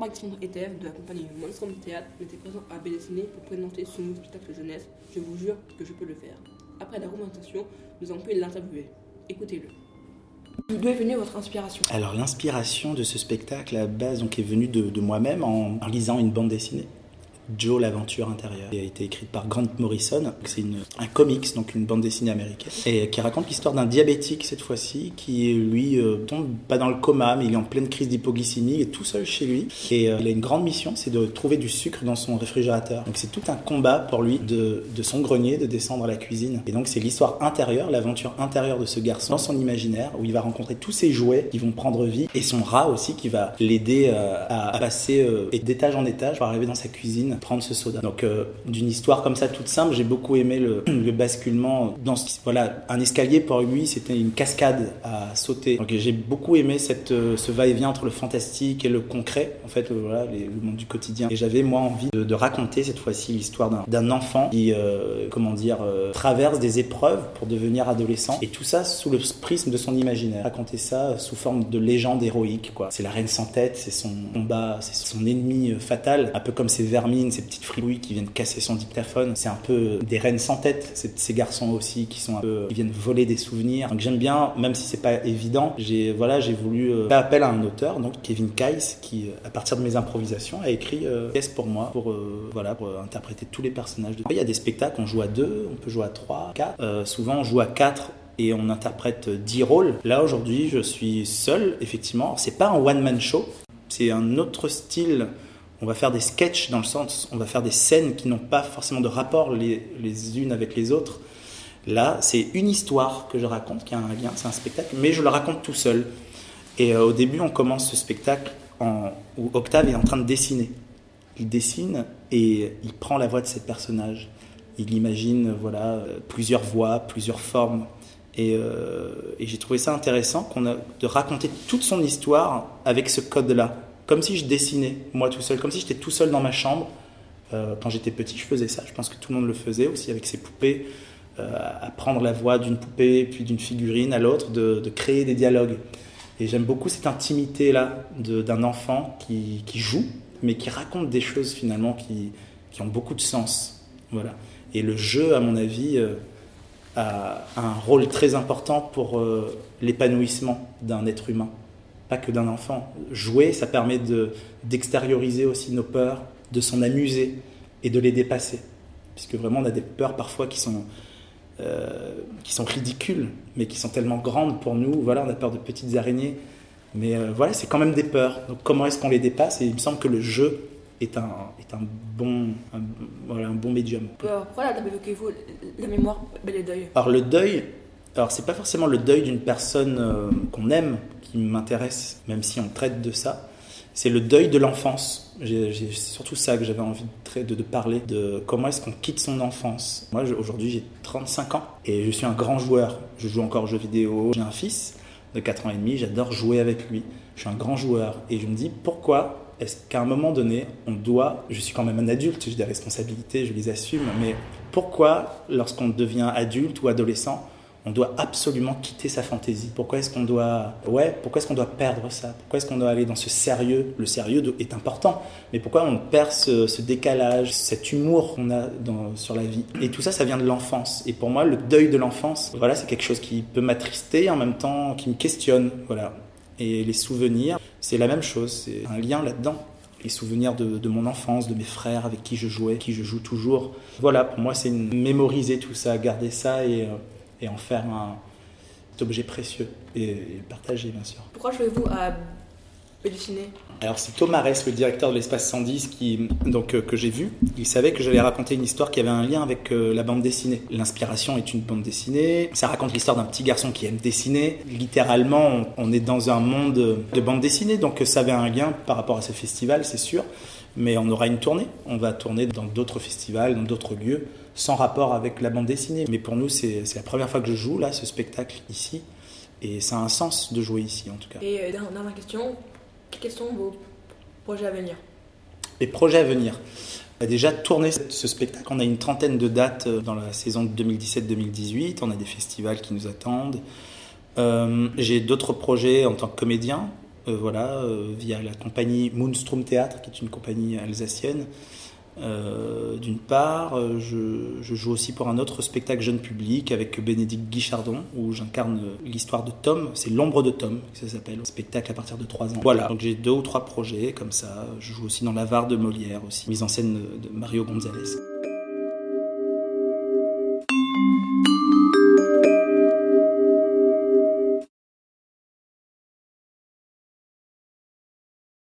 Alexandre ETF de la compagnie Monstrum Théâtre m'était présent à Bédessiné pour présenter son nouveau spectacle jeunesse. Je vous jure que je peux le faire. Après la romantation, nous avons pu l'interviewer. Écoutez-le. D'où est venue votre inspiration? Alors l'inspiration de ce spectacle à la base donc, est venue de, de moi-même en, en lisant une bande dessinée. Joe l'aventure intérieure, qui a été écrite par Grant Morrison. C'est un comics, donc une bande dessinée américaine, et qui raconte l'histoire d'un diabétique cette fois-ci, qui lui euh, tombe pas dans le coma, mais il est en pleine crise d'hypoglycémie, il est tout seul chez lui, et euh, il a une grande mission, c'est de trouver du sucre dans son réfrigérateur. Donc c'est tout un combat pour lui de, de son grenier, de descendre à la cuisine. Et donc c'est l'histoire intérieure, l'aventure intérieure de ce garçon dans son imaginaire, où il va rencontrer tous ses jouets qui vont prendre vie, et son rat aussi qui va l'aider euh, à passer d'étage en étage pour arriver dans sa cuisine prendre ce soda. Donc euh, d'une histoire comme ça toute simple, j'ai beaucoup aimé le, le, basculement dans ce, voilà un escalier pour lui, c'était une cascade à sauter. Donc j'ai beaucoup aimé cette euh, ce va-et-vient entre le fantastique et le concret, en fait le, voilà le monde du quotidien. Et j'avais moi envie de, raconter cette fois-ci l'histoire d'un enfant qui euh, comment dire euh, traverse des épreuves pour devenir adolescent et tout ça sous le prisme de son imaginaire. Raconter ça sous forme de légende héroïque quoi. C'est la reine sans tête, c'est son combat, c'est son ennemi fatal, un peu comme ces vermines ces petites fripouilles qui viennent casser son dictaphone. C'est un peu des reines sans tête, ces garçons aussi qui sont un peu, qui viennent voler des souvenirs. Donc j'aime bien, même si c'est pas évident, j'ai voilà, j'ai voulu euh, faire appel à un auteur, donc Kevin Kais, qui euh, à partir de mes improvisations a écrit euh, pièce pour moi, pour euh, voilà, pour interpréter tous les personnages. De... Il y a des spectacles, on joue à deux, on peut jouer à trois, quatre. Souvent on joue à quatre et on interprète 10 rôles. Là aujourd'hui, je suis seul, effectivement. C'est pas un one man show, c'est un autre style on va faire des sketchs dans le sens, on va faire des scènes qui n'ont pas forcément de rapport les, unes avec les autres. Là, c'est une histoire que je raconte, qui a un lien, c'est un spectacle, mais je le raconte tout seul. Et euh, au début, on commence ce spectacle en, où Octave est en train de dessiner. Il dessine et il prend la voix de ses personnages. Il imagine voilà, plusieurs voix, plusieurs formes. Et, euh, et j'ai trouvé ça intéressant qu'on a, de raconter toute son histoire avec ce code-là comme si je dessinais moi tout seul, comme si j'étais tout seul dans ma chambre. Euh, quand j'étais petit, je faisais ça. Je pense que tout le monde le faisait aussi avec ses poupées, euh, à prendre la voix d'une poupée, puis d'une figurine à l'autre, de, créer des dialogues. Et j'aime beaucoup cette intimité-là d'un enfant qui, qui, joue, mais qui raconte des choses finalement qui, qui, ont beaucoup de sens. Voilà. Et le jeu, à mon avis, euh, a un rôle très important pour l'épanouissement d'un être humain pas que d'un enfant. Jouer, ça permet d'extérioriser aussi nos peurs, de s'en amuser et de les dépasser. Puisque vraiment, on a des peurs parfois qui sont, euh, qui sont ridicules, mais qui sont tellement grandes pour nous. Voilà, on a peur de petites araignées. Mais euh, voilà, c'est quand même des peurs. Donc comment est-ce qu'on les dépasse? Et il me semble que le jeu est un, est un, bon, un, voilà, un bon médium. Pourquoi évoquez-vous la mémoire et le deuil Alors le deuil, alors c'est pas forcément le deuil d'une personne euh, qu'on aime qui m'intéresse, même si on traite de ça. C'est le deuil de l'enfance. C'est surtout ça que j'avais envie de, de, parler, de comment est-ce qu'on quitte son enfance. Moi, aujourd'hui, j'ai 35 ans et je suis un grand joueur. Je joue encore aux jeux vidéo. J'ai un fils de 4 ans et demi, j'adore jouer avec lui. Je suis un grand joueur et je me dis pourquoi est-ce qu'à un moment donné, on doit, je suis quand même un adulte, j'ai des responsabilités, je les assume, mais pourquoi, lorsqu'on devient adulte ou adolescent, on doit absolument quitter sa fantaisie. Pourquoi est-ce qu'on doit, ouais, pourquoi est-ce qu'on doit perdre ça? Pourquoi est-ce qu'on doit aller dans ce sérieux? Le sérieux est important, mais pourquoi on perd ce, décalage, cet humour qu'on a sur la vie? Et tout ça, ça vient de l'enfance. Et pour moi, le deuil de l'enfance, voilà, c'est quelque chose qui peut m'attrister, en même temps qui me questionne, voilà. Et les souvenirs, c'est la même chose, c'est un lien là-dedans les souvenirs de, de, mon enfance, de mes frères avec qui je jouais, qui je joue toujours. Voilà, pour moi, c'est mémoriser tout ça, garder ça et, euh, et en faire un objet précieux et, et partager bien sûr. Pourquoi jouez-vous à dessiner Alors c'est Thomas Ress, le directeur de l'espace 110 qui, donc, euh, que j'ai vu. Il savait que j'allais raconter une histoire qui avait un lien avec euh, la bande dessinée. L'inspiration est une bande dessinée. Ça raconte l'histoire d'un petit garçon qui aime dessiner. Littéralement, on, on, est dans un monde de bande dessinée, donc ça avait un lien par rapport à ce festival, c'est sûr. Mais on aura une tournée. On va tourner dans d'autres festivals, dans d'autres lieux sans rapport avec la bande dessinée. Mais pour nous, c'est la première fois que je joue là, ce spectacle ici. Et ça a un sens de jouer ici, en tout cas. Et euh, dernière question, quels sont vos projets à venir? Les projets à venir. Déjà tourné ce spectacle. On a une trentaine de dates euh, dans la saison 2017-2018. On a des festivals qui nous attendent. Euh, J'ai d'autres projets en tant que comédien. Voilà, via la compagnie Moonstrom Théâtre, qui est une compagnie alsacienne. D'une part, je, joue aussi pour un autre spectacle jeune public avec Bénédicte Guichardon, où j'incarne l'histoire de Tom. C'est L'ombre de Tom, ça s'appelle. Spectacle à partir de 3 ans. Voilà, donc j'ai deux ou trois projets comme ça. Je joue aussi dans L'avare de Molière, aussi, mise en scène de Mario Gonzalez.